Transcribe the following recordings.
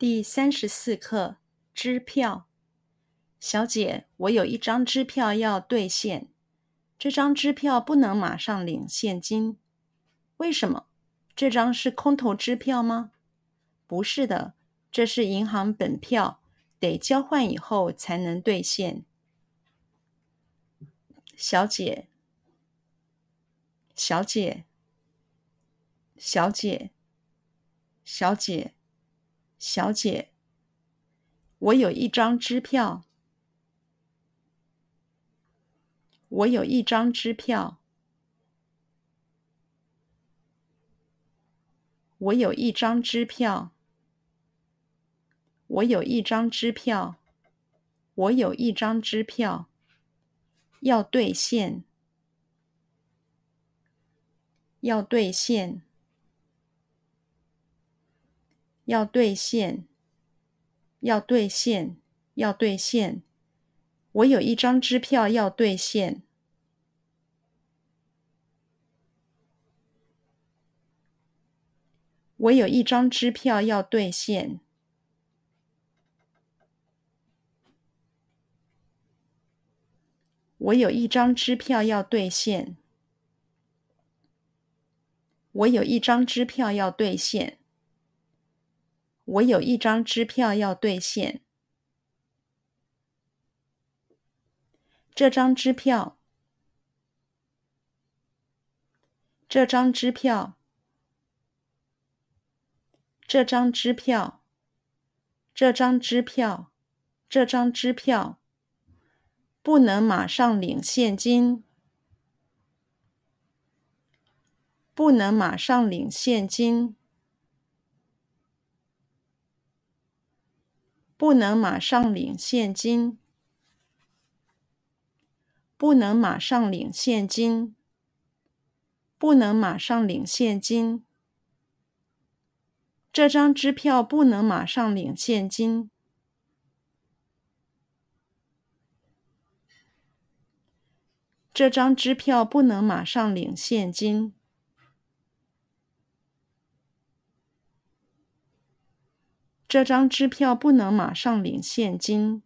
第三十四课支票。小姐，我有一张支票要兑现，这张支票不能马上领现金。为什么？这张是空头支票吗？不是的，这是银行本票，得交换以后才能兑现。小姐，小姐，小姐，小姐。小姐，我有一张支票。我有一张支票。我有一张支票。我有一张支票。我有一张支票。要兑现。要兑现。要兑现，要兑现，要兑现。我有一张支票要兑现。我有一张支票要兑现。我有一张支票要兑现。我有一张支票要兑现。我有一张支票要兑现。这张支票，这张支票，这张支票，这张支票，这张支票，不能马上领现金，不能马上领现金。不能马上领现金。不能马上领现金。不能马上领现金。这张支票不能马上领现金。这张支票不能马上领现金。这张支票不能马上领现金。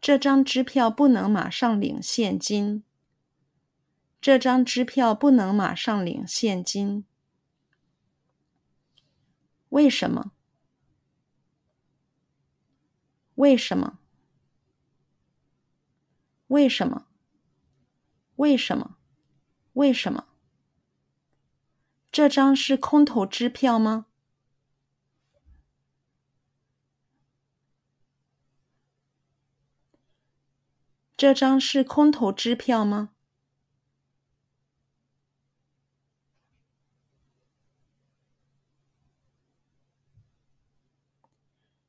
这张支票不能马上领现金。这张支票不能马上领现金。为什么？为什么？为什么？为什么？为什么？这张是空头支票吗？这张是空头支票吗？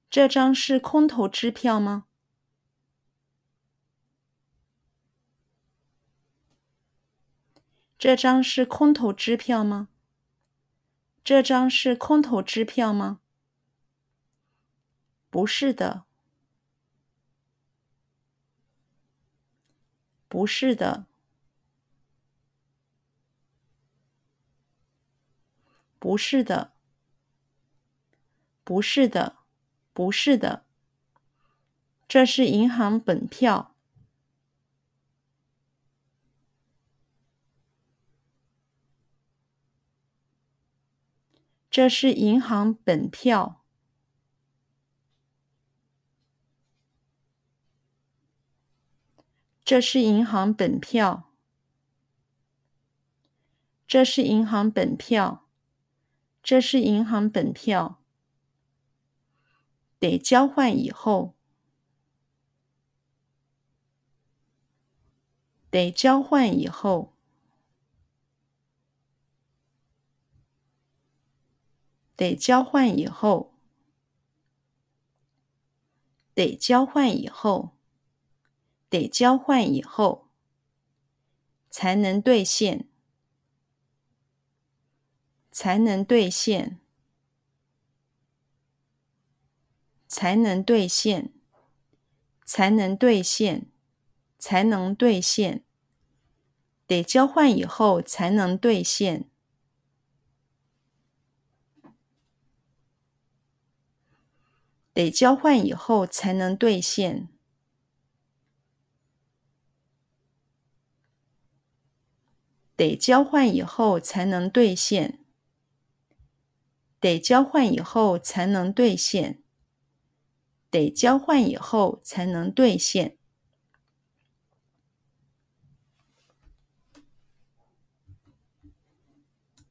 这张是空头支票吗？这张是空头支票吗？这张是空头支票吗？不是的，不是的，不是的，不是的，不是的，这是银行本票。这是银行本票。这是银行本票。这是银行本票。这是银行本票。得交换以后。得交换以后。得交换以后，得交换以后，得交换以后，才能兑现，才能兑现，才能兑现，才能兑现，才能兑现，得交换以后才能兑现。得交换以后才能兑现。得交换以后才能兑现。得交换以后才能兑现。得交换以后才能兑现。